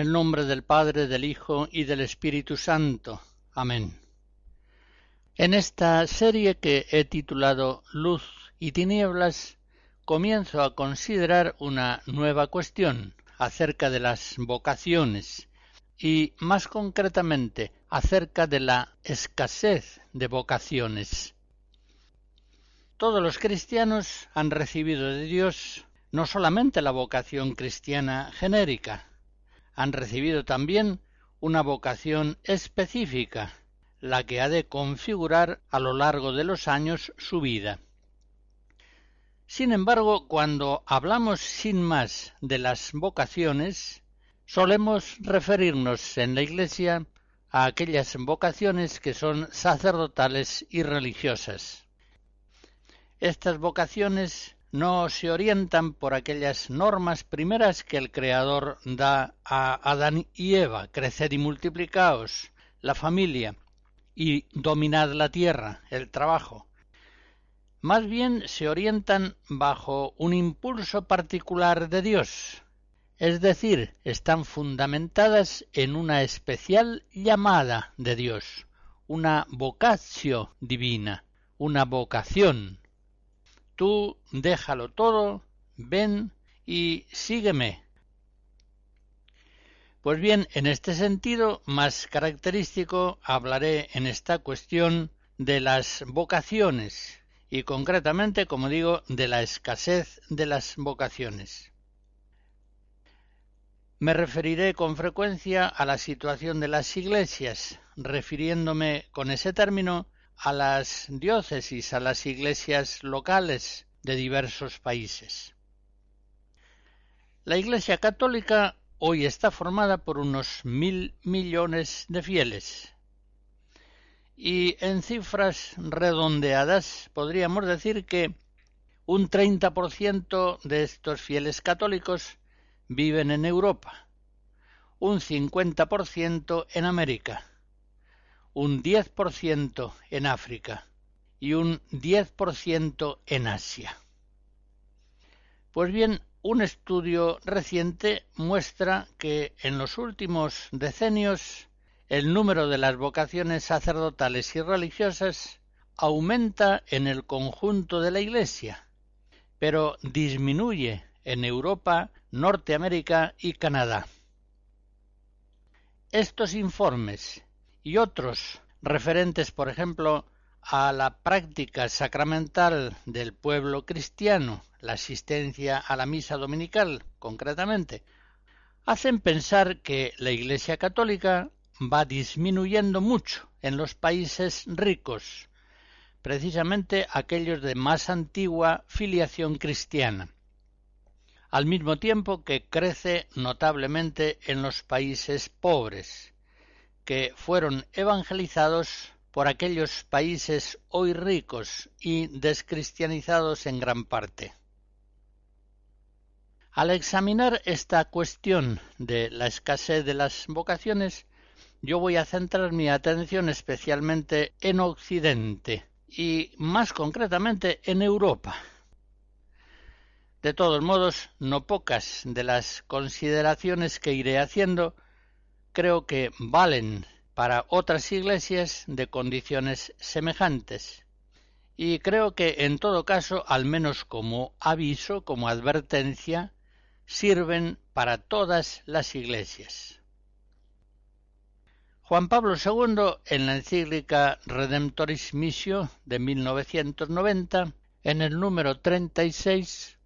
El nombre del Padre, del Hijo y del Espíritu Santo. Amén. En esta serie que he titulado Luz y Tinieblas, comienzo a considerar una nueva cuestión acerca de las vocaciones y más concretamente acerca de la escasez de vocaciones. Todos los cristianos han recibido de Dios no solamente la vocación cristiana genérica, han recibido también una vocación específica, la que ha de configurar a lo largo de los años su vida. Sin embargo, cuando hablamos sin más de las vocaciones, solemos referirnos en la Iglesia a aquellas vocaciones que son sacerdotales y religiosas. Estas vocaciones no se orientan por aquellas normas primeras que el Creador da a Adán y Eva, creced y multiplicaos, la familia, y dominad la tierra, el trabajo. Más bien se orientan bajo un impulso particular de Dios, es decir, están fundamentadas en una especial llamada de Dios, una vocatio divina, una vocación Tú déjalo todo, ven y sígueme. Pues bien, en este sentido más característico hablaré en esta cuestión de las vocaciones y concretamente, como digo, de la escasez de las vocaciones. Me referiré con frecuencia a la situación de las iglesias, refiriéndome con ese término a las diócesis, a las iglesias locales de diversos países. La Iglesia Católica hoy está formada por unos mil millones de fieles. Y en cifras redondeadas podríamos decir que un 30% de estos fieles católicos viven en Europa, un 50% en América, un 10% en África y un 10% en Asia. Pues bien, un estudio reciente muestra que en los últimos decenios el número de las vocaciones sacerdotales y religiosas aumenta en el conjunto de la Iglesia, pero disminuye en Europa, Norteamérica y Canadá. Estos informes y otros referentes, por ejemplo, a la práctica sacramental del pueblo cristiano, la asistencia a la misa dominical concretamente, hacen pensar que la Iglesia católica va disminuyendo mucho en los países ricos, precisamente aquellos de más antigua filiación cristiana, al mismo tiempo que crece notablemente en los países pobres, que fueron evangelizados por aquellos países hoy ricos y descristianizados en gran parte. Al examinar esta cuestión de la escasez de las vocaciones, yo voy a centrar mi atención especialmente en Occidente y más concretamente en Europa. De todos modos, no pocas de las consideraciones que iré haciendo creo que valen para otras iglesias de condiciones semejantes. Y creo que en todo caso, al menos como aviso, como advertencia, sirven para todas las iglesias. Juan Pablo II, en la encíclica Redemptoris Missio de 1990, en el número 36,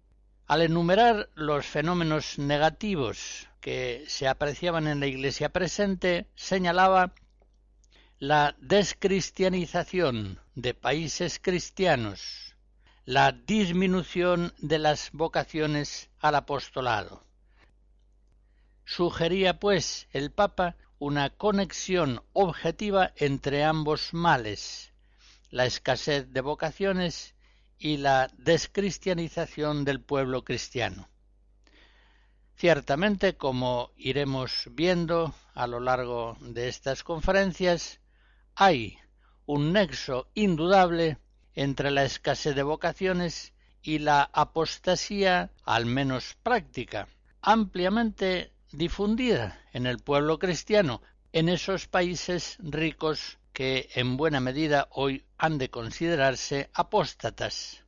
al enumerar los fenómenos negativos que se apreciaban en la Iglesia presente, señalaba la descristianización de países cristianos, la disminución de las vocaciones al apostolado. Sugería, pues, el Papa una conexión objetiva entre ambos males, la escasez de vocaciones y la descristianización del pueblo cristiano. Ciertamente, como iremos viendo a lo largo de estas conferencias, hay un nexo indudable entre la escasez de vocaciones y la apostasía, al menos práctica, ampliamente difundida en el pueblo cristiano, en esos países ricos que en buena medida hoy han de considerarse apóstatas.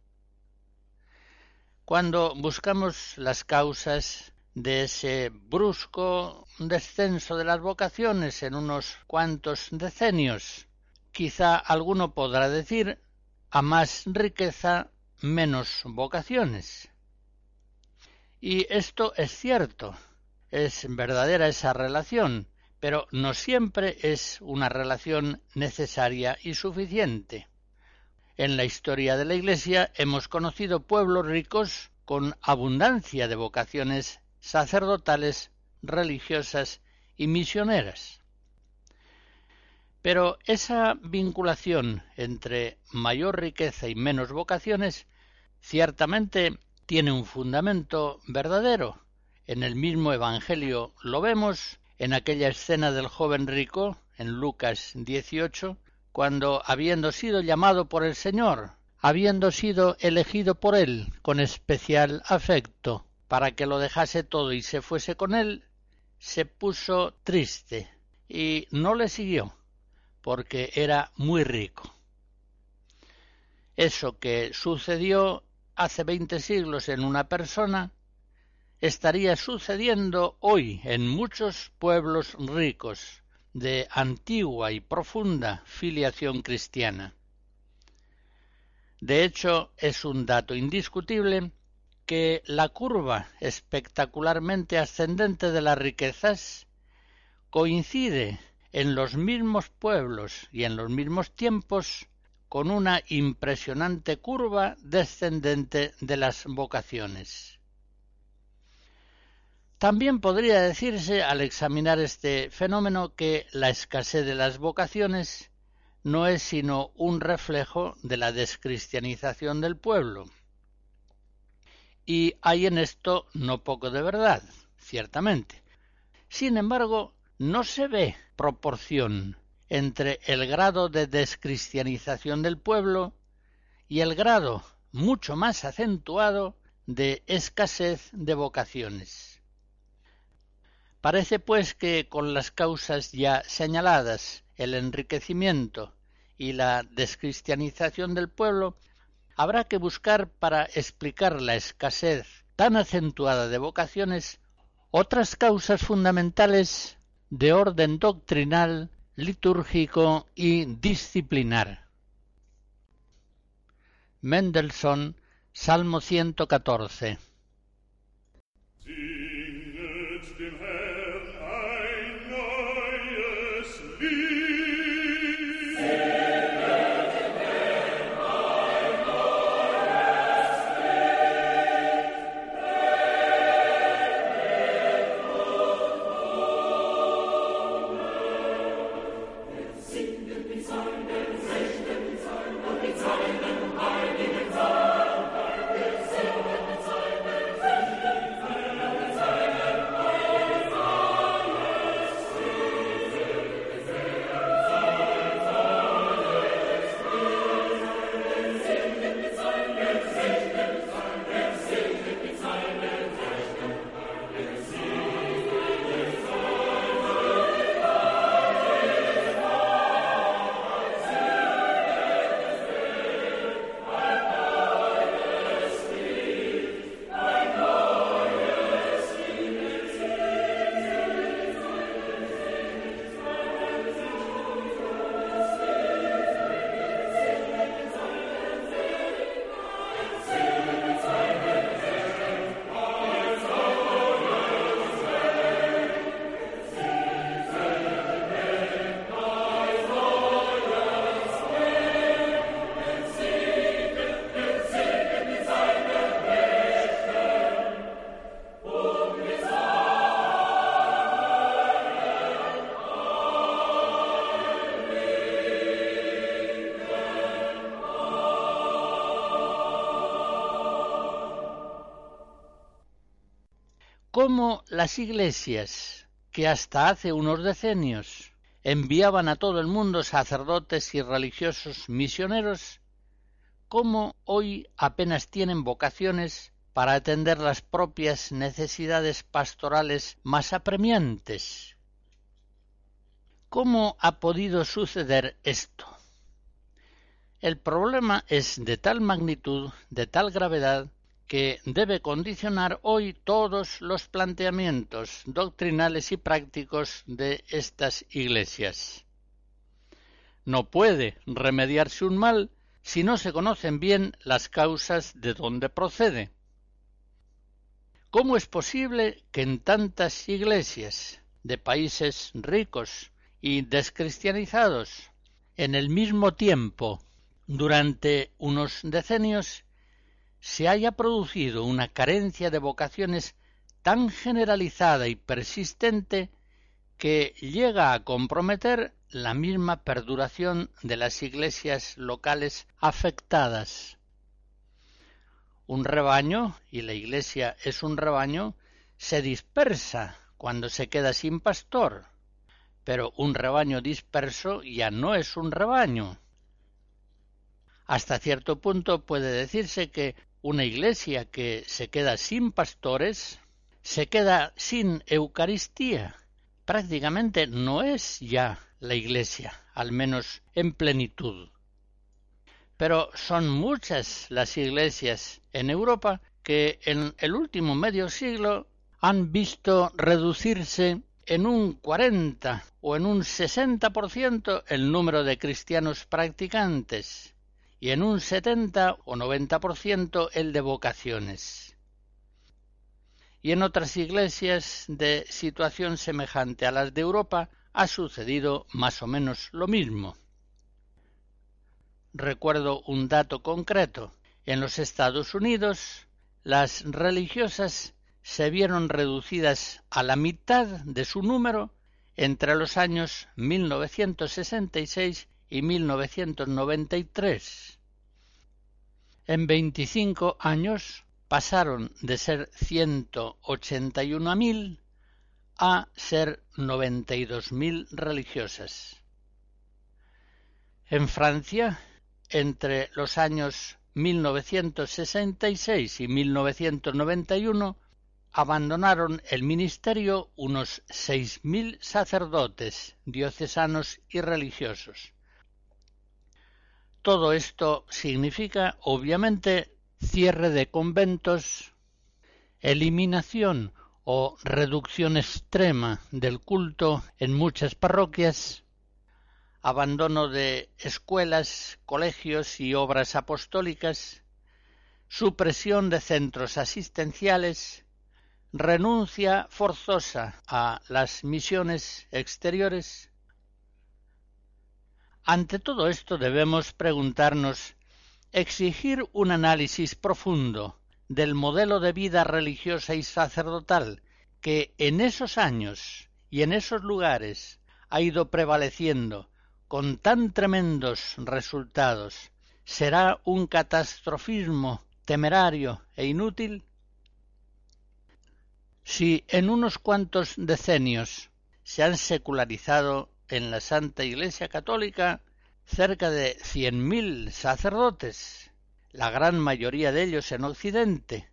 Cuando buscamos las causas de ese brusco descenso de las vocaciones en unos cuantos decenios. Quizá alguno podrá decir a más riqueza menos vocaciones. Y esto es cierto, es verdadera esa relación, pero no siempre es una relación necesaria y suficiente. En la historia de la Iglesia hemos conocido pueblos ricos con abundancia de vocaciones sacerdotales, religiosas y misioneras. Pero esa vinculación entre mayor riqueza y menos vocaciones ciertamente tiene un fundamento verdadero. En el mismo Evangelio lo vemos en aquella escena del joven rico, en Lucas 18, cuando, habiendo sido llamado por el Señor, habiendo sido elegido por él con especial afecto, para que lo dejase todo y se fuese con él, se puso triste y no le siguió, porque era muy rico. Eso que sucedió hace veinte siglos en una persona, estaría sucediendo hoy en muchos pueblos ricos de antigua y profunda filiación cristiana. De hecho, es un dato indiscutible que la curva espectacularmente ascendente de las riquezas coincide en los mismos pueblos y en los mismos tiempos con una impresionante curva descendente de las vocaciones. También podría decirse, al examinar este fenómeno, que la escasez de las vocaciones no es sino un reflejo de la descristianización del pueblo y hay en esto no poco de verdad, ciertamente. Sin embargo, no se ve proporción entre el grado de descristianización del pueblo y el grado mucho más acentuado de escasez de vocaciones. Parece pues que con las causas ya señaladas, el enriquecimiento y la descristianización del pueblo, habrá que buscar para explicar la escasez tan acentuada de vocaciones otras causas fundamentales de orden doctrinal, litúrgico y disciplinar. Mendelssohn, Salmo 114. Cómo las iglesias, que hasta hace unos decenios enviaban a todo el mundo sacerdotes y religiosos misioneros, cómo hoy apenas tienen vocaciones para atender las propias necesidades pastorales más apremiantes. ¿Cómo ha podido suceder esto? El problema es de tal magnitud, de tal gravedad, que debe condicionar hoy todos los planteamientos doctrinales y prácticos de estas iglesias. No puede remediarse un mal si no se conocen bien las causas de donde procede. ¿Cómo es posible que en tantas iglesias de países ricos y descristianizados, en el mismo tiempo, durante unos decenios, se haya producido una carencia de vocaciones tan generalizada y persistente que llega a comprometer la misma perduración de las iglesias locales afectadas. Un rebaño, y la iglesia es un rebaño, se dispersa cuando se queda sin pastor, pero un rebaño disperso ya no es un rebaño. Hasta cierto punto puede decirse que una iglesia que se queda sin pastores, se queda sin Eucaristía. Prácticamente no es ya la iglesia, al menos en plenitud. Pero son muchas las iglesias en Europa que en el último medio siglo han visto reducirse en un 40 o en un 60% el número de cristianos practicantes y en un 70 o 90% el de vocaciones. Y en otras iglesias de situación semejante a las de Europa ha sucedido más o menos lo mismo. Recuerdo un dato concreto. En los Estados Unidos, las religiosas se vieron reducidas a la mitad de su número entre los años 1966 y 1993. En 25 años pasaron de ser 181.000 a ser 92.000 religiosas. En Francia, entre los años 1966 y 1991, abandonaron el ministerio unos seis mil sacerdotes diocesanos y religiosos. Todo esto significa, obviamente, cierre de conventos, eliminación o reducción extrema del culto en muchas parroquias, abandono de escuelas, colegios y obras apostólicas, supresión de centros asistenciales, renuncia forzosa a las misiones exteriores? Ante todo esto debemos preguntarnos exigir un análisis profundo del modelo de vida religiosa y sacerdotal que en esos años y en esos lugares ha ido prevaleciendo con tan tremendos resultados será un catastrofismo temerario e inútil? Si en unos cuantos decenios se han secularizado en la Santa Iglesia Católica cerca de cien mil sacerdotes, la gran mayoría de ellos en Occidente,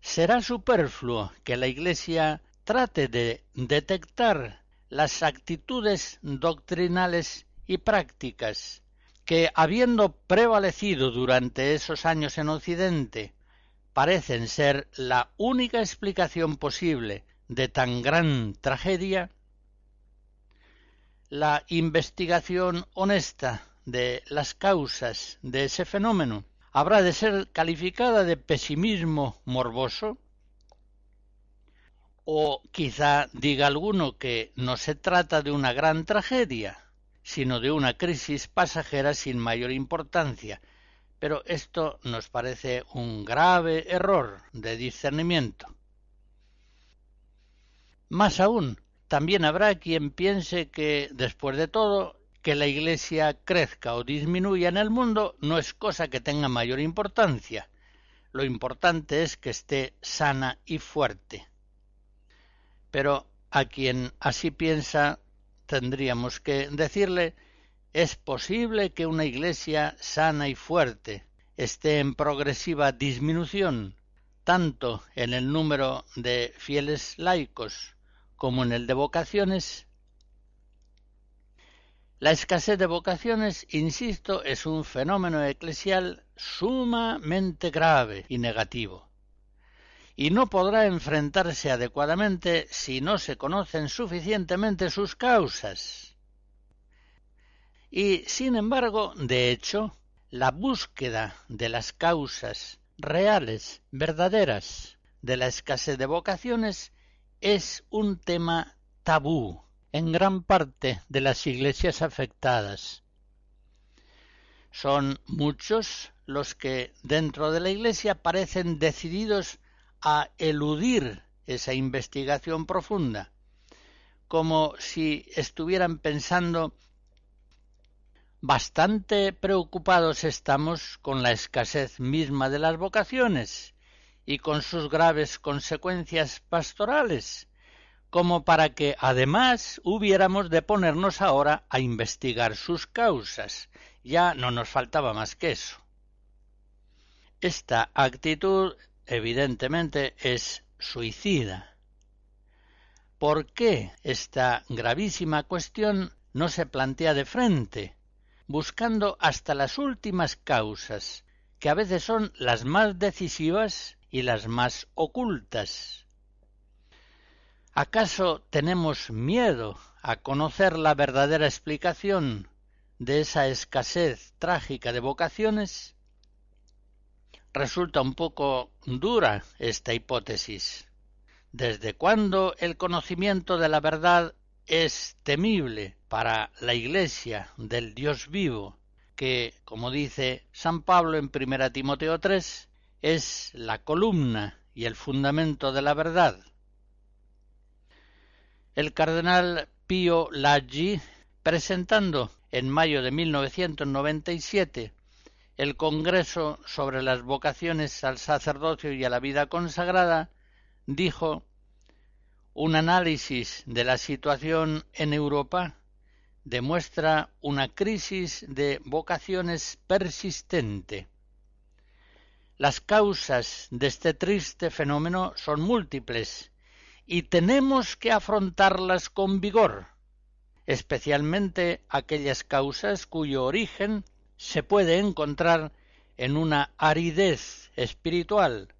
será superfluo que la Iglesia trate de detectar las actitudes doctrinales y prácticas que, habiendo prevalecido durante esos años en Occidente, parecen ser la única explicación posible de tan gran tragedia, la investigación honesta de las causas de ese fenómeno habrá de ser calificada de pesimismo morboso? O quizá diga alguno que no se trata de una gran tragedia, sino de una crisis pasajera sin mayor importancia, pero esto nos parece un grave error de discernimiento. Más aún, también habrá quien piense que, después de todo, que la Iglesia crezca o disminuya en el mundo no es cosa que tenga mayor importancia. Lo importante es que esté sana y fuerte. Pero a quien así piensa tendríamos que decirle es posible que una iglesia sana y fuerte esté en progresiva disminución, tanto en el número de fieles laicos como en el de vocaciones. La escasez de vocaciones, insisto, es un fenómeno eclesial sumamente grave y negativo, y no podrá enfrentarse adecuadamente si no se conocen suficientemente sus causas. Y, sin embargo, de hecho, la búsqueda de las causas reales, verdaderas, de la escasez de vocaciones es un tema tabú en gran parte de las iglesias afectadas. Son muchos los que dentro de la iglesia parecen decididos a eludir esa investigación profunda, como si estuvieran pensando Bastante preocupados estamos con la escasez misma de las vocaciones y con sus graves consecuencias pastorales, como para que además hubiéramos de ponernos ahora a investigar sus causas. Ya no nos faltaba más que eso. Esta actitud evidentemente es suicida. ¿Por qué esta gravísima cuestión no se plantea de frente? buscando hasta las últimas causas, que a veces son las más decisivas y las más ocultas. ¿Acaso tenemos miedo a conocer la verdadera explicación de esa escasez trágica de vocaciones? Resulta un poco dura esta hipótesis. ¿Desde cuándo el conocimiento de la verdad es temible para la Iglesia del Dios vivo, que, como dice San Pablo en 1 Timoteo 3, es la columna y el fundamento de la verdad. El cardenal Pío Laggi, presentando en mayo de 1997 el Congreso sobre las vocaciones al sacerdocio y a la vida consagrada, dijo un análisis de la situación en Europa demuestra una crisis de vocaciones persistente. Las causas de este triste fenómeno son múltiples y tenemos que afrontarlas con vigor, especialmente aquellas causas cuyo origen se puede encontrar en una aridez espiritual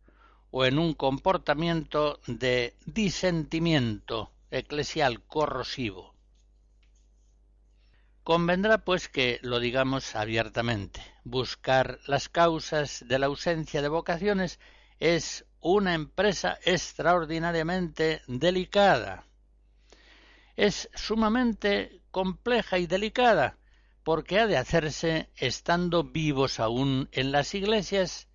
o en un comportamiento de disentimiento eclesial corrosivo. Convendrá pues que lo digamos abiertamente. Buscar las causas de la ausencia de vocaciones es una empresa extraordinariamente delicada. Es sumamente compleja y delicada porque ha de hacerse estando vivos aún en las iglesias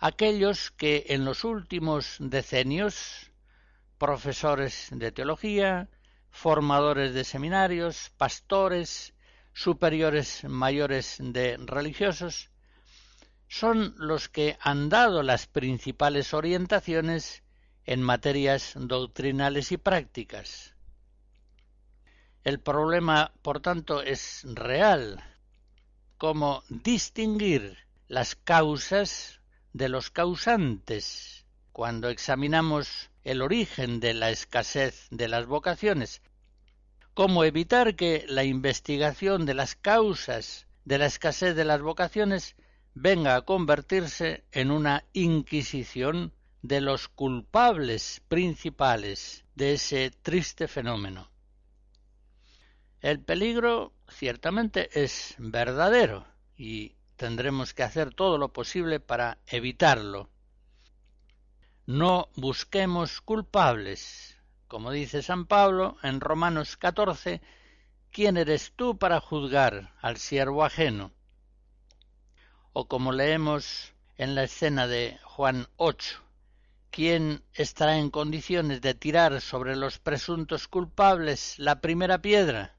aquellos que en los últimos decenios, profesores de teología, formadores de seminarios, pastores, superiores mayores de religiosos, son los que han dado las principales orientaciones en materias doctrinales y prácticas. El problema, por tanto, es real, cómo distinguir las causas de los causantes cuando examinamos el origen de la escasez de las vocaciones, cómo evitar que la investigación de las causas de la escasez de las vocaciones venga a convertirse en una inquisición de los culpables principales de ese triste fenómeno. El peligro ciertamente es verdadero y tendremos que hacer todo lo posible para evitarlo. No busquemos culpables. Como dice San Pablo en Romanos 14, ¿quién eres tú para juzgar al siervo ajeno? O como leemos en la escena de Juan 8, ¿quién estará en condiciones de tirar sobre los presuntos culpables la primera piedra?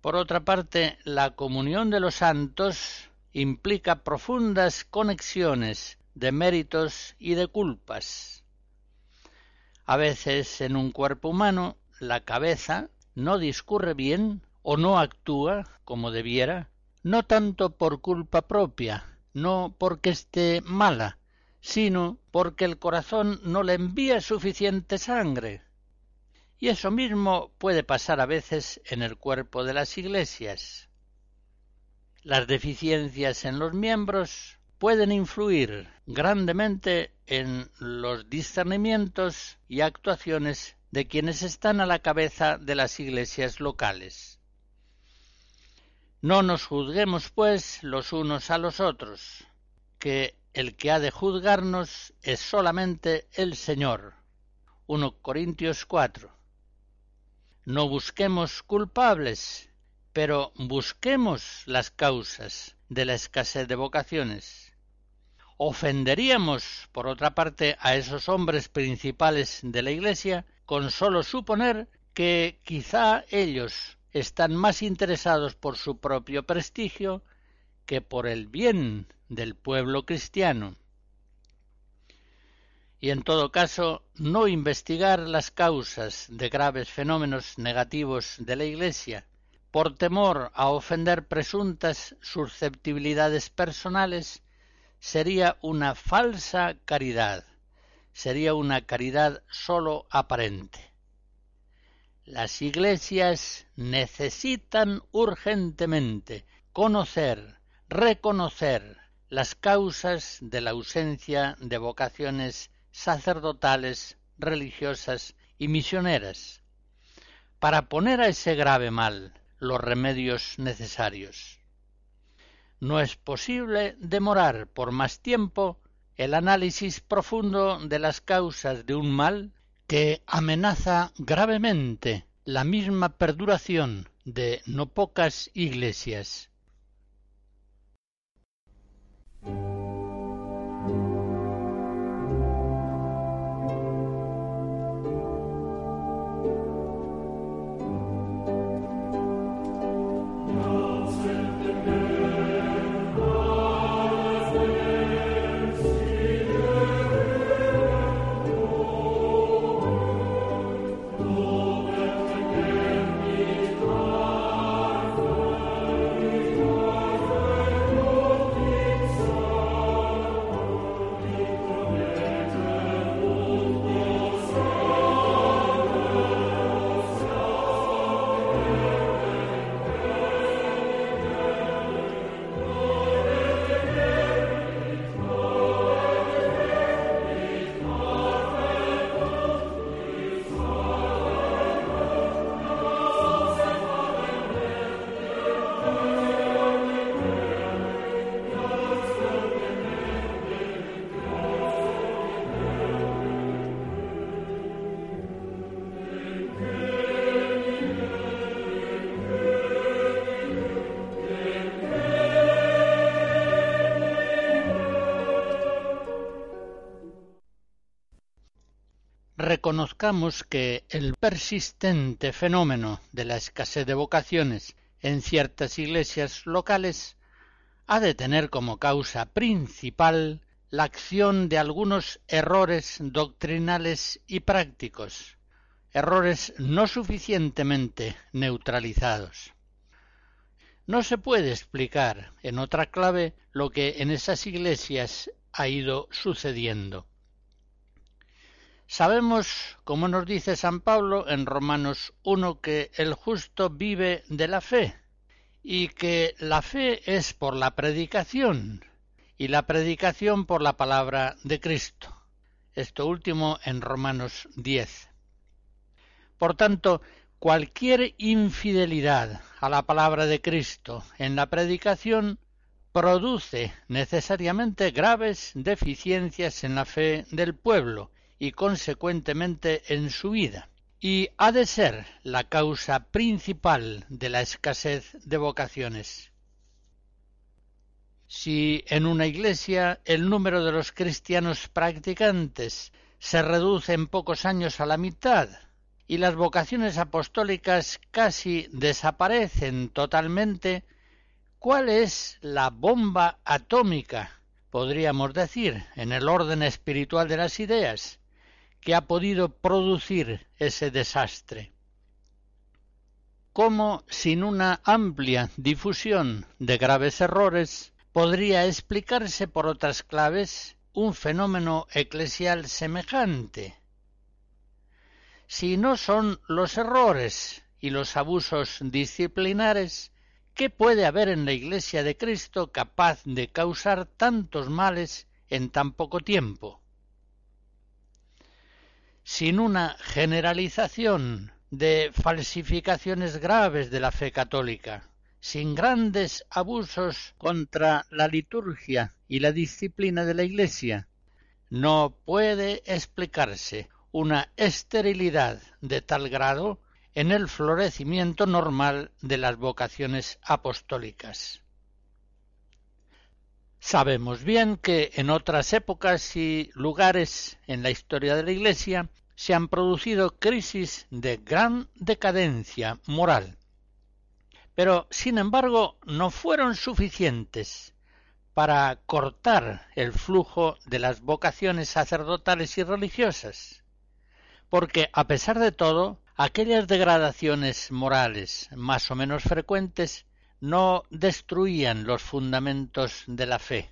Por otra parte, la comunión de los santos implica profundas conexiones de méritos y de culpas. A veces en un cuerpo humano la cabeza no discurre bien o no actúa como debiera, no tanto por culpa propia, no porque esté mala, sino porque el corazón no le envía suficiente sangre. Y eso mismo puede pasar a veces en el cuerpo de las iglesias. Las deficiencias en los miembros pueden influir grandemente en los discernimientos y actuaciones de quienes están a la cabeza de las iglesias locales. No nos juzguemos, pues, los unos a los otros, que el que ha de juzgarnos es solamente el Señor. 1 Corintios 4. No busquemos culpables, pero busquemos las causas de la escasez de vocaciones. Ofenderíamos, por otra parte, a esos hombres principales de la Iglesia con sólo suponer que quizá ellos están más interesados por su propio prestigio que por el bien del pueblo cristiano. Y en todo caso, no investigar las causas de graves fenómenos negativos de la Iglesia, por temor a ofender presuntas susceptibilidades personales, sería una falsa caridad, sería una caridad sólo aparente. Las iglesias necesitan urgentemente conocer, reconocer las causas de la ausencia de vocaciones sacerdotales, religiosas y misioneras, para poner a ese grave mal los remedios necesarios. No es posible demorar por más tiempo el análisis profundo de las causas de un mal que amenaza gravemente la misma perduración de no pocas iglesias. Reconozcamos que el persistente fenómeno de la escasez de vocaciones en ciertas iglesias locales ha de tener como causa principal la acción de algunos errores doctrinales y prácticos, errores no suficientemente neutralizados. No se puede explicar en otra clave lo que en esas iglesias ha ido sucediendo. Sabemos, como nos dice San Pablo en Romanos 1, que el justo vive de la fe y que la fe es por la predicación y la predicación por la palabra de Cristo. Esto último en Romanos 10. Por tanto, cualquier infidelidad a la palabra de Cristo en la predicación produce necesariamente graves deficiencias en la fe del pueblo y consecuentemente en su vida, y ha de ser la causa principal de la escasez de vocaciones. Si en una iglesia el número de los cristianos practicantes se reduce en pocos años a la mitad y las vocaciones apostólicas casi desaparecen totalmente, ¿cuál es la bomba atómica, podríamos decir, en el orden espiritual de las ideas? Que ha podido producir ese desastre. ¿Cómo sin una amplia difusión de graves errores podría explicarse por otras claves un fenómeno eclesial semejante? Si no son los errores y los abusos disciplinares, ¿qué puede haber en la Iglesia de Cristo capaz de causar tantos males en tan poco tiempo? Sin una generalización de falsificaciones graves de la fe católica, sin grandes abusos contra la liturgia y la disciplina de la Iglesia, no puede explicarse una esterilidad de tal grado en el florecimiento normal de las vocaciones apostólicas. Sabemos bien que en otras épocas y lugares en la historia de la Iglesia se han producido crisis de gran decadencia moral, pero sin embargo no fueron suficientes para cortar el flujo de las vocaciones sacerdotales y religiosas. Porque a pesar de todo, aquellas degradaciones morales más o menos frecuentes no destruían los fundamentos de la fe.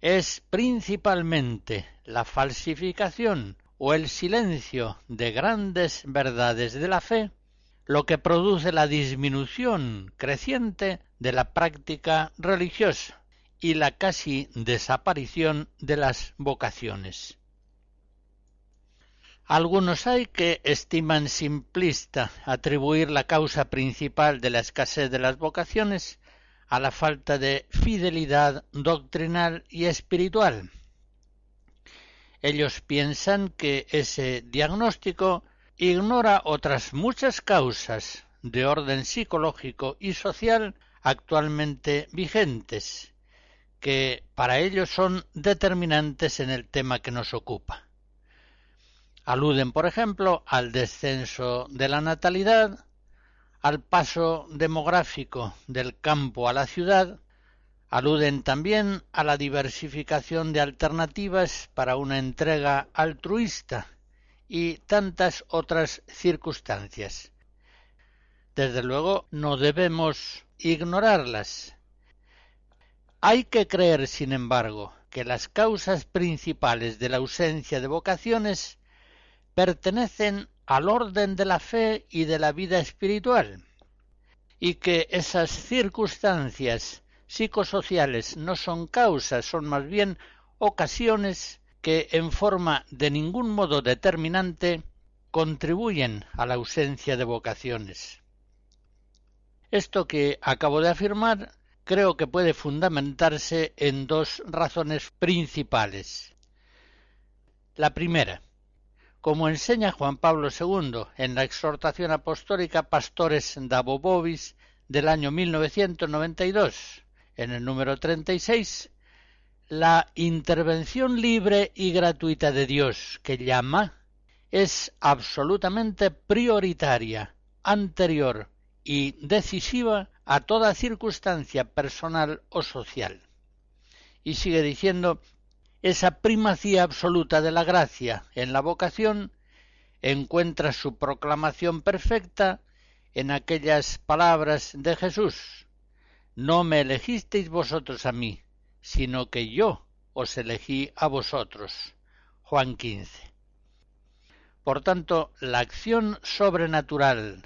Es principalmente la falsificación o el silencio de grandes verdades de la fe lo que produce la disminución creciente de la práctica religiosa y la casi desaparición de las vocaciones. Algunos hay que estiman simplista atribuir la causa principal de la escasez de las vocaciones a la falta de fidelidad doctrinal y espiritual. Ellos piensan que ese diagnóstico ignora otras muchas causas de orden psicológico y social actualmente vigentes, que para ellos son determinantes en el tema que nos ocupa. Aluden, por ejemplo, al descenso de la natalidad, al paso demográfico del campo a la ciudad, aluden también a la diversificación de alternativas para una entrega altruista y tantas otras circunstancias. Desde luego no debemos ignorarlas. Hay que creer, sin embargo, que las causas principales de la ausencia de vocaciones pertenecen al orden de la fe y de la vida espiritual, y que esas circunstancias psicosociales no son causas, son más bien ocasiones que en forma de ningún modo determinante contribuyen a la ausencia de vocaciones. Esto que acabo de afirmar creo que puede fundamentarse en dos razones principales. La primera, como enseña Juan Pablo II en la exhortación apostólica Pastores da Bobobis del año 1992, en el número 36, la intervención libre y gratuita de Dios que llama es absolutamente prioritaria, anterior y decisiva a toda circunstancia personal o social. Y sigue diciendo esa primacía absoluta de la gracia en la vocación encuentra su proclamación perfecta en aquellas palabras de Jesús. No me elegisteis vosotros a mí, sino que yo os elegí a vosotros. Juan 15. Por tanto, la acción sobrenatural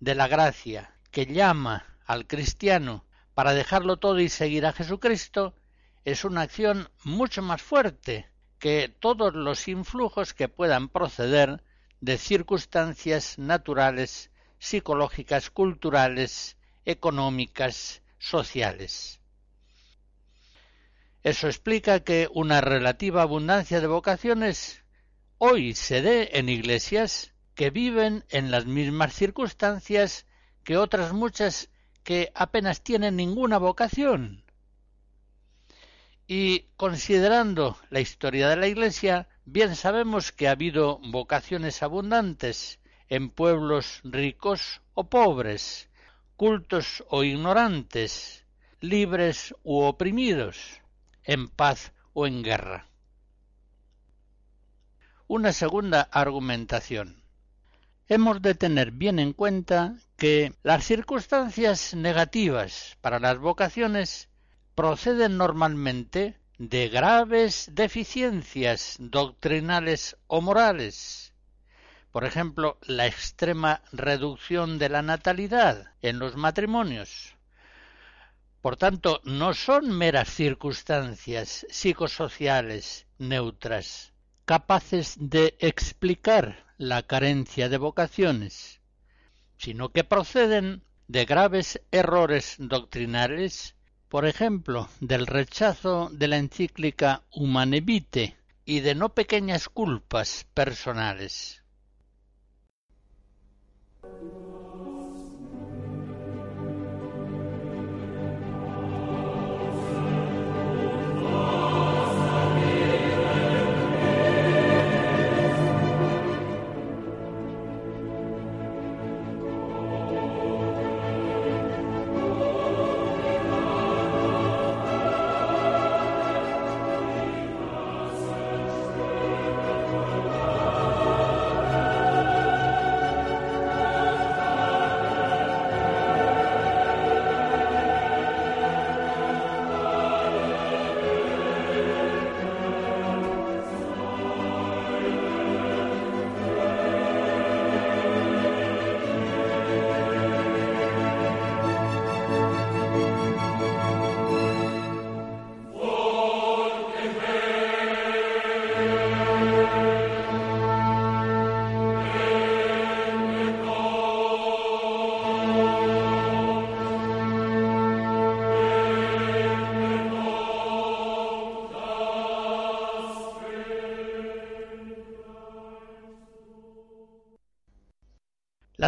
de la gracia que llama al cristiano para dejarlo todo y seguir a Jesucristo es una acción mucho más fuerte que todos los influjos que puedan proceder de circunstancias naturales, psicológicas, culturales, económicas, sociales. Eso explica que una relativa abundancia de vocaciones hoy se dé en iglesias que viven en las mismas circunstancias que otras muchas que apenas tienen ninguna vocación y considerando la historia de la Iglesia, bien sabemos que ha habido vocaciones abundantes en pueblos ricos o pobres, cultos o ignorantes, libres u oprimidos, en paz o en guerra. una segunda argumentación. Hemos de tener bien en cuenta que las circunstancias negativas para las vocaciones proceden normalmente de graves deficiencias doctrinales o morales. Por ejemplo, la extrema reducción de la natalidad en los matrimonios. Por tanto, no son meras circunstancias psicosociales neutras, capaces de explicar la carencia de vocaciones, sino que proceden de graves errores doctrinales por ejemplo, del rechazo de la encíclica Humane Vitae y de no pequeñas culpas personales.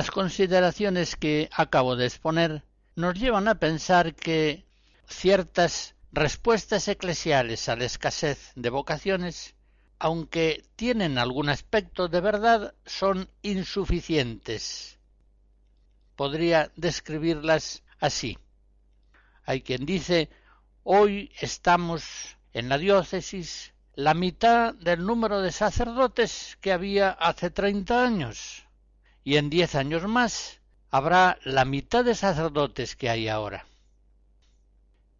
Las consideraciones que acabo de exponer nos llevan a pensar que ciertas respuestas eclesiales a la escasez de vocaciones, aunque tienen algún aspecto de verdad, son insuficientes. Podría describirlas así. Hay quien dice, hoy estamos en la diócesis la mitad del número de sacerdotes que había hace treinta años y en diez años más habrá la mitad de sacerdotes que hay ahora.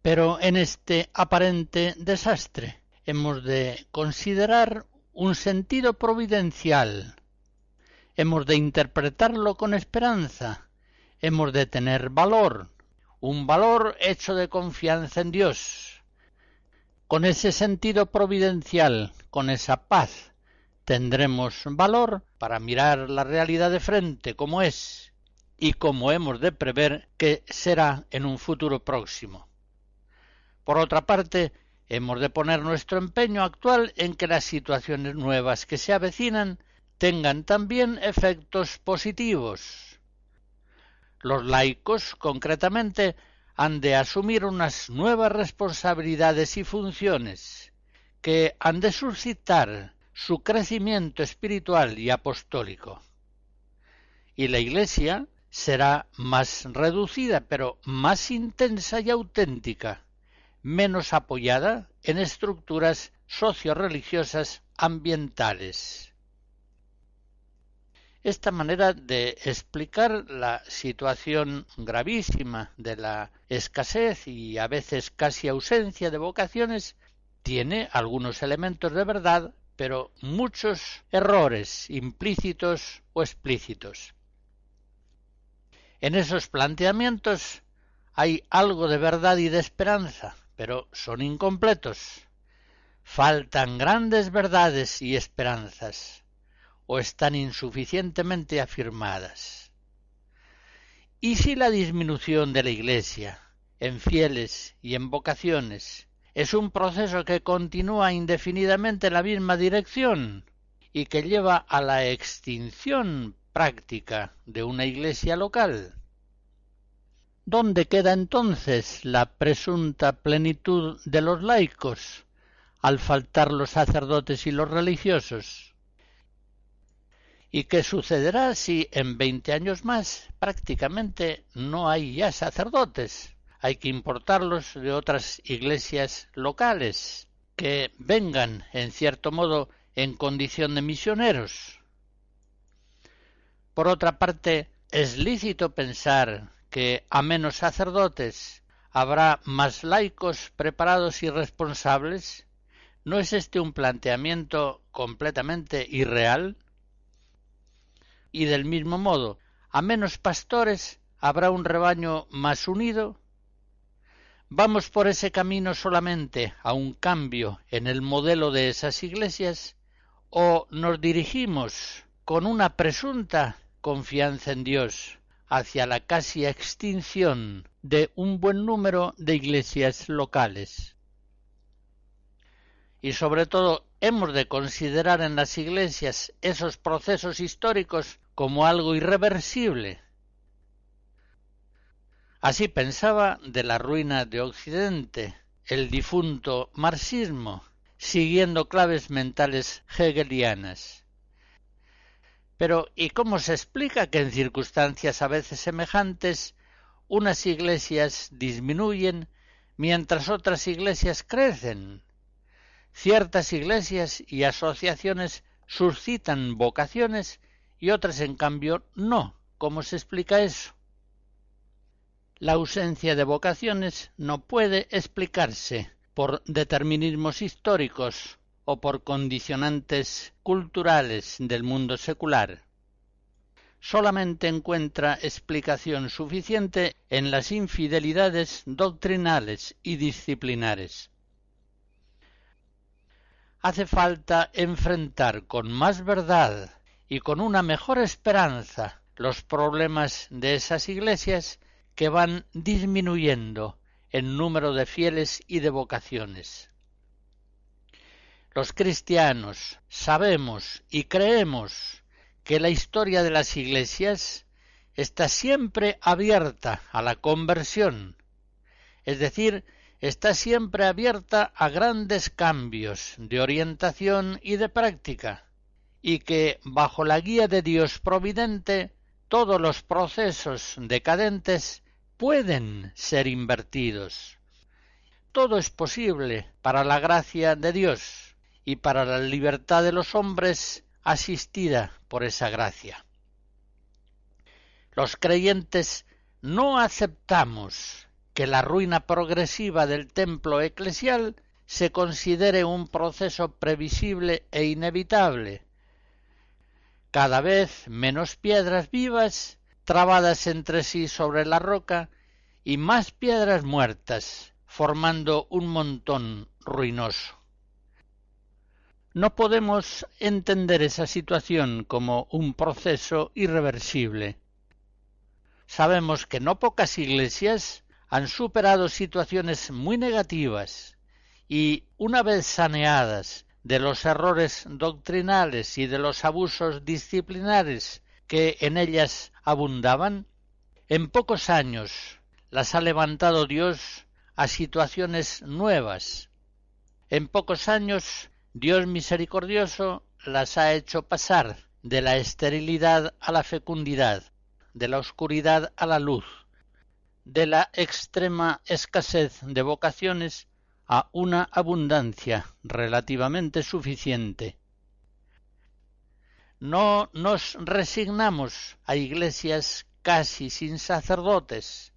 Pero en este aparente desastre hemos de considerar un sentido providencial, hemos de interpretarlo con esperanza, hemos de tener valor, un valor hecho de confianza en Dios. Con ese sentido providencial, con esa paz, tendremos valor para mirar la realidad de frente como es y como hemos de prever que será en un futuro próximo. Por otra parte, hemos de poner nuestro empeño actual en que las situaciones nuevas que se avecinan tengan también efectos positivos. Los laicos, concretamente, han de asumir unas nuevas responsabilidades y funciones que han de suscitar su crecimiento espiritual y apostólico. Y la Iglesia será más reducida, pero más intensa y auténtica, menos apoyada en estructuras socio-religiosas ambientales. Esta manera de explicar la situación gravísima de la escasez y a veces casi ausencia de vocaciones tiene algunos elementos de verdad pero muchos errores implícitos o explícitos. En esos planteamientos hay algo de verdad y de esperanza, pero son incompletos. Faltan grandes verdades y esperanzas, o están insuficientemente afirmadas. ¿Y si la disminución de la Iglesia en fieles y en vocaciones es un proceso que continúa indefinidamente en la misma dirección y que lleva a la extinción práctica de una iglesia local. ¿Dónde queda entonces la presunta plenitud de los laicos al faltar los sacerdotes y los religiosos? ¿Y qué sucederá si en veinte años más prácticamente no hay ya sacerdotes? Hay que importarlos de otras iglesias locales que vengan, en cierto modo, en condición de misioneros. Por otra parte, es lícito pensar que a menos sacerdotes habrá más laicos preparados y responsables. ¿No es este un planteamiento completamente irreal? Y del mismo modo, a menos pastores habrá un rebaño más unido. ¿Vamos por ese camino solamente a un cambio en el modelo de esas iglesias o nos dirigimos con una presunta confianza en Dios hacia la casi extinción de un buen número de iglesias locales. Y sobre todo hemos de considerar en las iglesias esos procesos históricos como algo irreversible. Así pensaba de la ruina de Occidente el difunto marxismo, siguiendo claves mentales hegelianas. Pero ¿y cómo se explica que en circunstancias a veces semejantes unas iglesias disminuyen mientras otras iglesias crecen? Ciertas iglesias y asociaciones suscitan vocaciones y otras en cambio no. ¿Cómo se explica eso? La ausencia de vocaciones no puede explicarse por determinismos históricos o por condicionantes culturales del mundo secular. Solamente encuentra explicación suficiente en las infidelidades doctrinales y disciplinares. Hace falta enfrentar con más verdad y con una mejor esperanza los problemas de esas iglesias que van disminuyendo en número de fieles y de vocaciones. Los cristianos sabemos y creemos que la historia de las iglesias está siempre abierta a la conversión, es decir, está siempre abierta a grandes cambios de orientación y de práctica, y que bajo la guía de Dios providente todos los procesos decadentes pueden ser invertidos. Todo es posible para la gracia de Dios y para la libertad de los hombres asistida por esa gracia. Los creyentes no aceptamos que la ruina progresiva del templo eclesial se considere un proceso previsible e inevitable. Cada vez menos piedras vivas trabadas entre sí sobre la roca y más piedras muertas, formando un montón ruinoso. No podemos entender esa situación como un proceso irreversible. Sabemos que no pocas iglesias han superado situaciones muy negativas y, una vez saneadas de los errores doctrinales y de los abusos disciplinares que en ellas abundaban, en pocos años las ha levantado Dios a situaciones nuevas. En pocos años Dios misericordioso las ha hecho pasar de la esterilidad a la fecundidad, de la oscuridad a la luz, de la extrema escasez de vocaciones a una abundancia relativamente suficiente. No nos resignamos a iglesias casi sin sacerdotes,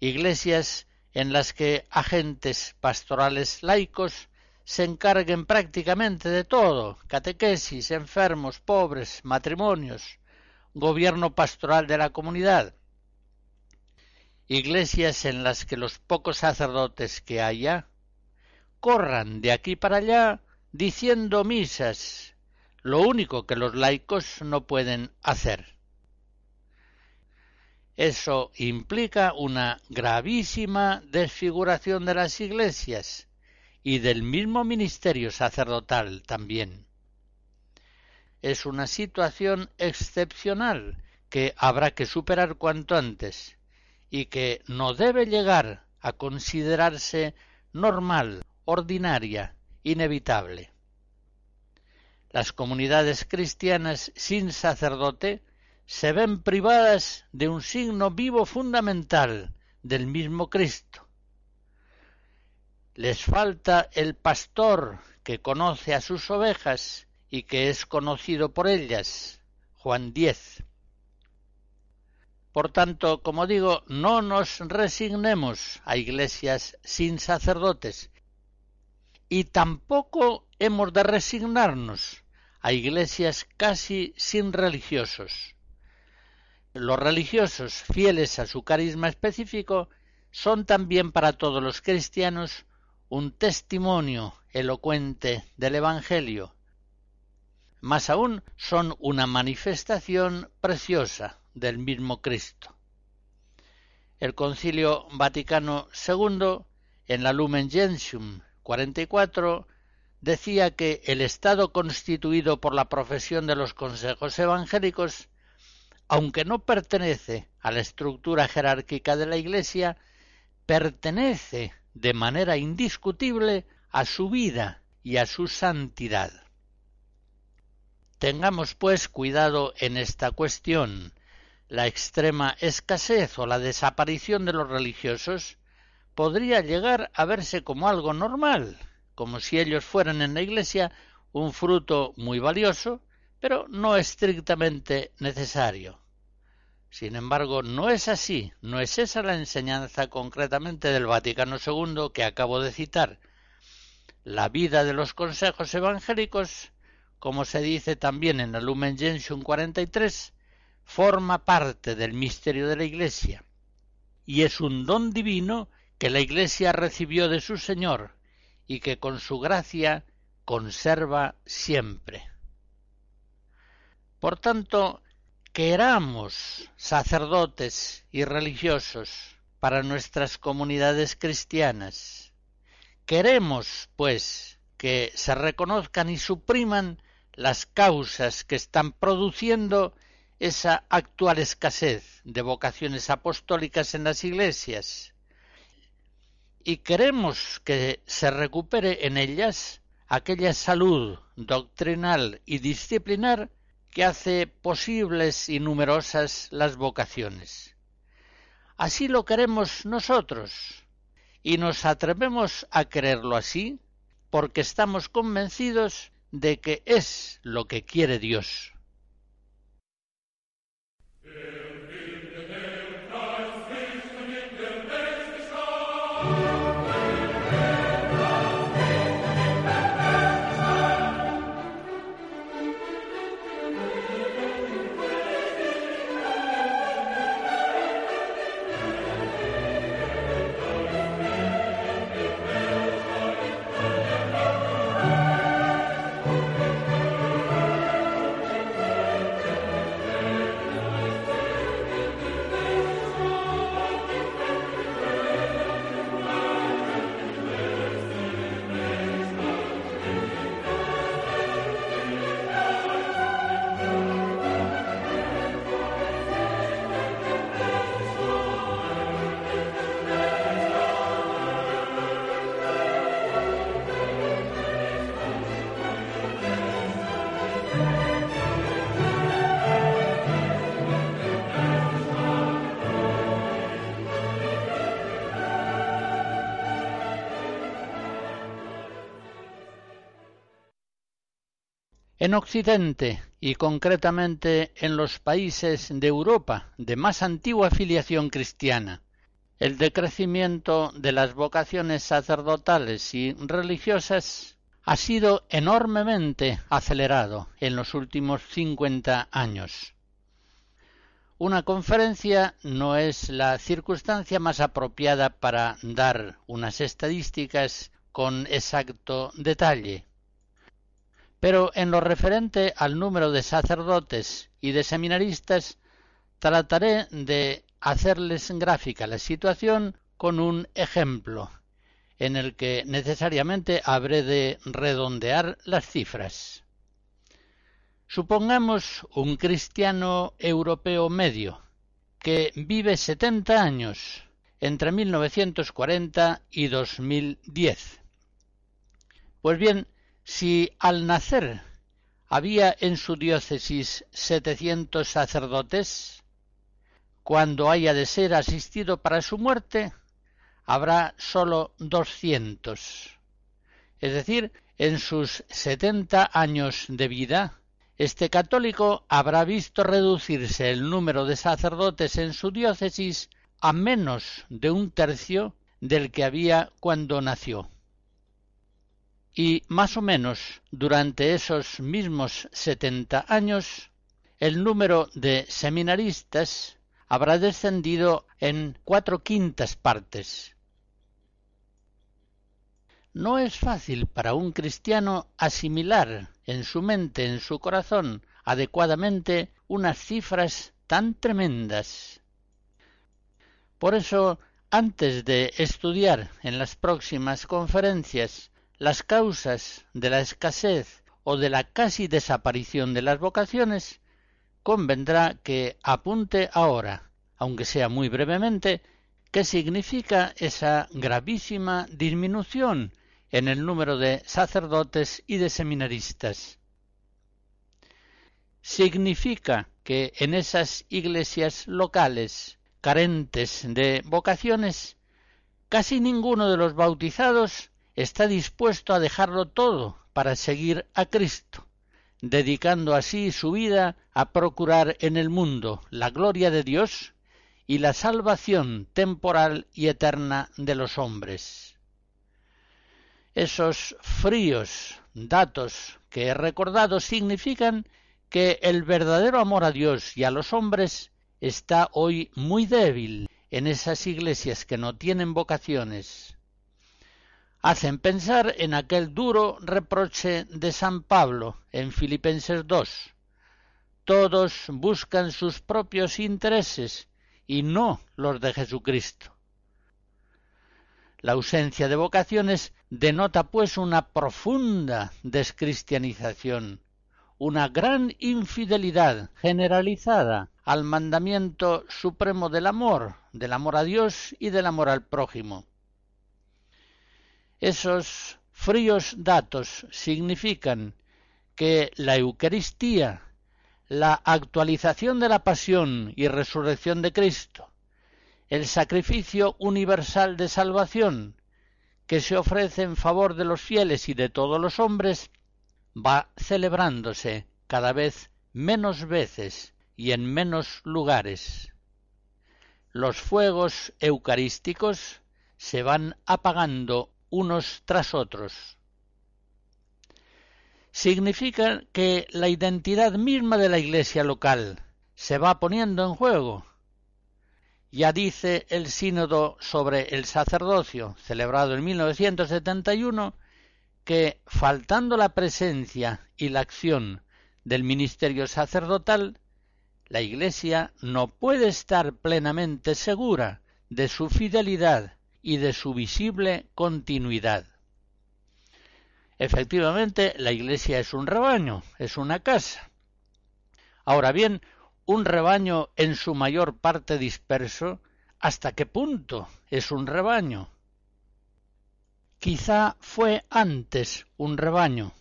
iglesias en las que agentes pastorales laicos se encarguen prácticamente de todo, catequesis, enfermos, pobres, matrimonios, gobierno pastoral de la comunidad, iglesias en las que los pocos sacerdotes que haya corran de aquí para allá diciendo misas, lo único que los laicos no pueden hacer. Eso implica una gravísima desfiguración de las iglesias, y del mismo ministerio sacerdotal también. Es una situación excepcional que habrá que superar cuanto antes y que no debe llegar a considerarse normal, ordinaria, inevitable. Las comunidades cristianas sin sacerdote se ven privadas de un signo vivo fundamental del mismo Cristo, les falta el pastor que conoce a sus ovejas y que es conocido por ellas. Juan 10. Por tanto, como digo, no nos resignemos a iglesias sin sacerdotes y tampoco hemos de resignarnos a iglesias casi sin religiosos. Los religiosos, fieles a su carisma específico, son también para todos los cristianos un testimonio elocuente del Evangelio. Más aún son una manifestación preciosa del mismo Cristo. El Concilio Vaticano II, en la Lumen Gentium 44, decía que el Estado constituido por la profesión de los consejos evangélicos, aunque no pertenece a la estructura jerárquica de la Iglesia, pertenece de manera indiscutible a su vida y a su santidad. Tengamos, pues, cuidado en esta cuestión. La extrema escasez o la desaparición de los religiosos podría llegar a verse como algo normal, como si ellos fueran en la Iglesia un fruto muy valioso, pero no estrictamente necesario. Sin embargo, no es así, no es esa la enseñanza concretamente del Vaticano II que acabo de citar. La vida de los consejos evangélicos, como se dice también en el Lumen Gentium 43, forma parte del misterio de la Iglesia y es un don divino que la Iglesia recibió de su Señor y que con su gracia conserva siempre. Por tanto, queramos sacerdotes y religiosos para nuestras comunidades cristianas. Queremos, pues, que se reconozcan y supriman las causas que están produciendo esa actual escasez de vocaciones apostólicas en las iglesias y queremos que se recupere en ellas aquella salud doctrinal y disciplinar que hace posibles y numerosas las vocaciones. Así lo queremos nosotros, y nos atrevemos a creerlo así porque estamos convencidos de que es lo que quiere Dios. En Occidente y concretamente en los países de Europa de más antigua filiación cristiana, el decrecimiento de las vocaciones sacerdotales y religiosas ha sido enormemente acelerado en los últimos cincuenta años. Una conferencia no es la circunstancia más apropiada para dar unas estadísticas con exacto detalle, pero en lo referente al número de sacerdotes y de seminaristas, trataré de hacerles gráfica la situación con un ejemplo, en el que necesariamente habré de redondear las cifras. Supongamos un cristiano europeo medio, que vive 70 años entre 1940 y 2010. Pues bien, si al nacer había en su diócesis setecientos sacerdotes, cuando haya de ser asistido para su muerte, habrá sólo doscientos. Es decir, en sus setenta años de vida, este católico habrá visto reducirse el número de sacerdotes en su diócesis a menos de un tercio del que había cuando nació. Y más o menos durante esos mismos setenta años, el número de seminaristas habrá descendido en cuatro quintas partes. No es fácil para un cristiano asimilar en su mente, en su corazón, adecuadamente unas cifras tan tremendas. Por eso, antes de estudiar en las próximas conferencias las causas de la escasez o de la casi desaparición de las vocaciones, convendrá que apunte ahora, aunque sea muy brevemente, qué significa esa gravísima disminución en el número de sacerdotes y de seminaristas. Significa que en esas iglesias locales carentes de vocaciones, casi ninguno de los bautizados está dispuesto a dejarlo todo para seguir a Cristo, dedicando así su vida a procurar en el mundo la gloria de Dios y la salvación temporal y eterna de los hombres. Esos fríos datos que he recordado significan que el verdadero amor a Dios y a los hombres está hoy muy débil en esas iglesias que no tienen vocaciones. Hacen pensar en aquel duro reproche de San Pablo en Filipenses 2. Todos buscan sus propios intereses y no los de Jesucristo. La ausencia de vocaciones denota pues una profunda descristianización, una gran infidelidad generalizada al mandamiento supremo del amor, del amor a Dios y del amor al prójimo. Esos fríos datos significan que la Eucaristía, la actualización de la pasión y resurrección de Cristo, el sacrificio universal de salvación que se ofrece en favor de los fieles y de todos los hombres, va celebrándose cada vez menos veces y en menos lugares. Los fuegos eucarísticos se van apagando unos tras otros. Significa que la identidad misma de la iglesia local se va poniendo en juego ya dice el sínodo sobre el sacerdocio, celebrado en 1971, que faltando la presencia y la acción del ministerio sacerdotal, la Iglesia no puede estar plenamente segura de su fidelidad y de su visible continuidad. Efectivamente, la Iglesia es un rebaño, es una casa. Ahora bien, un rebaño en su mayor parte disperso, ¿hasta qué punto es un rebaño? Quizá fue antes un rebaño,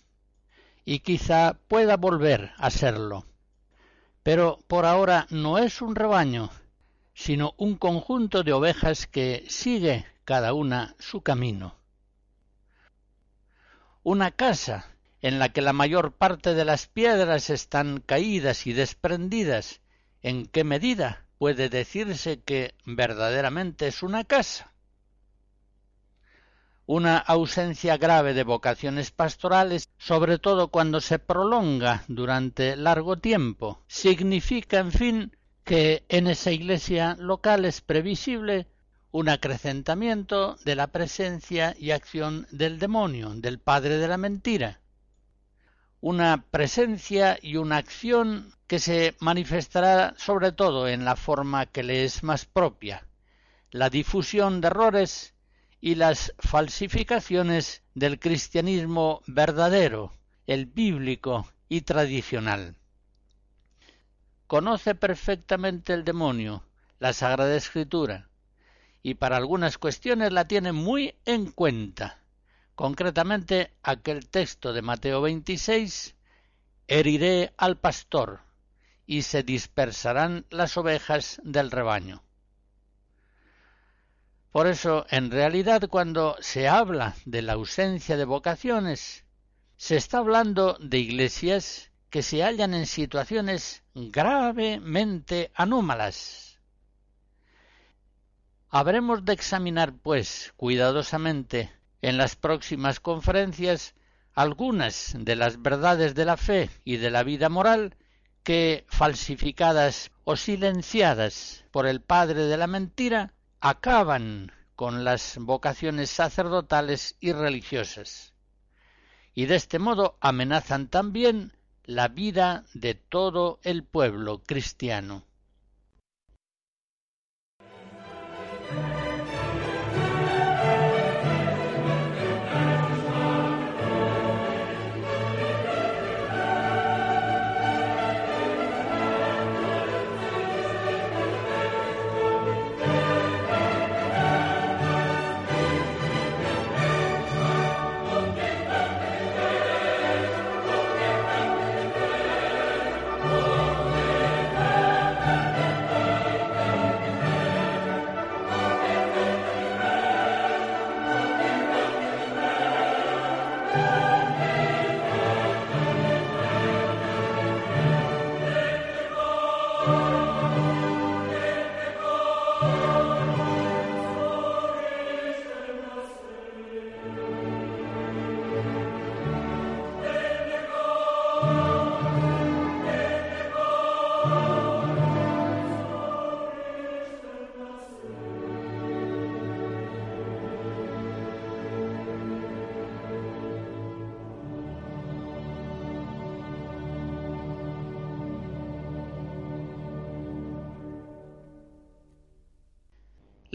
y quizá pueda volver a serlo. Pero por ahora no es un rebaño, sino un conjunto de ovejas que sigue cada una su camino. Una casa en la que la mayor parte de las piedras están caídas y desprendidas, ¿en qué medida puede decirse que verdaderamente es una casa? Una ausencia grave de vocaciones pastorales, sobre todo cuando se prolonga durante largo tiempo, significa, en fin, que en esa iglesia local es previsible un acrecentamiento de la presencia y acción del demonio, del padre de la mentira, una presencia y una acción que se manifestará sobre todo en la forma que le es más propia, la difusión de errores y las falsificaciones del cristianismo verdadero, el bíblico y tradicional. Conoce perfectamente el demonio, la Sagrada Escritura, y para algunas cuestiones la tiene muy en cuenta concretamente aquel texto de Mateo 26, heriré al pastor y se dispersarán las ovejas del rebaño. Por eso, en realidad, cuando se habla de la ausencia de vocaciones, Se está hablando de iglesias que se hallan en situaciones gravemente anómalas. Habremos de examinar, pues, cuidadosamente en las próximas conferencias algunas de las verdades de la fe y de la vida moral que, falsificadas o silenciadas por el padre de la mentira, acaban con las vocaciones sacerdotales y religiosas, y de este modo amenazan también la vida de todo el pueblo cristiano.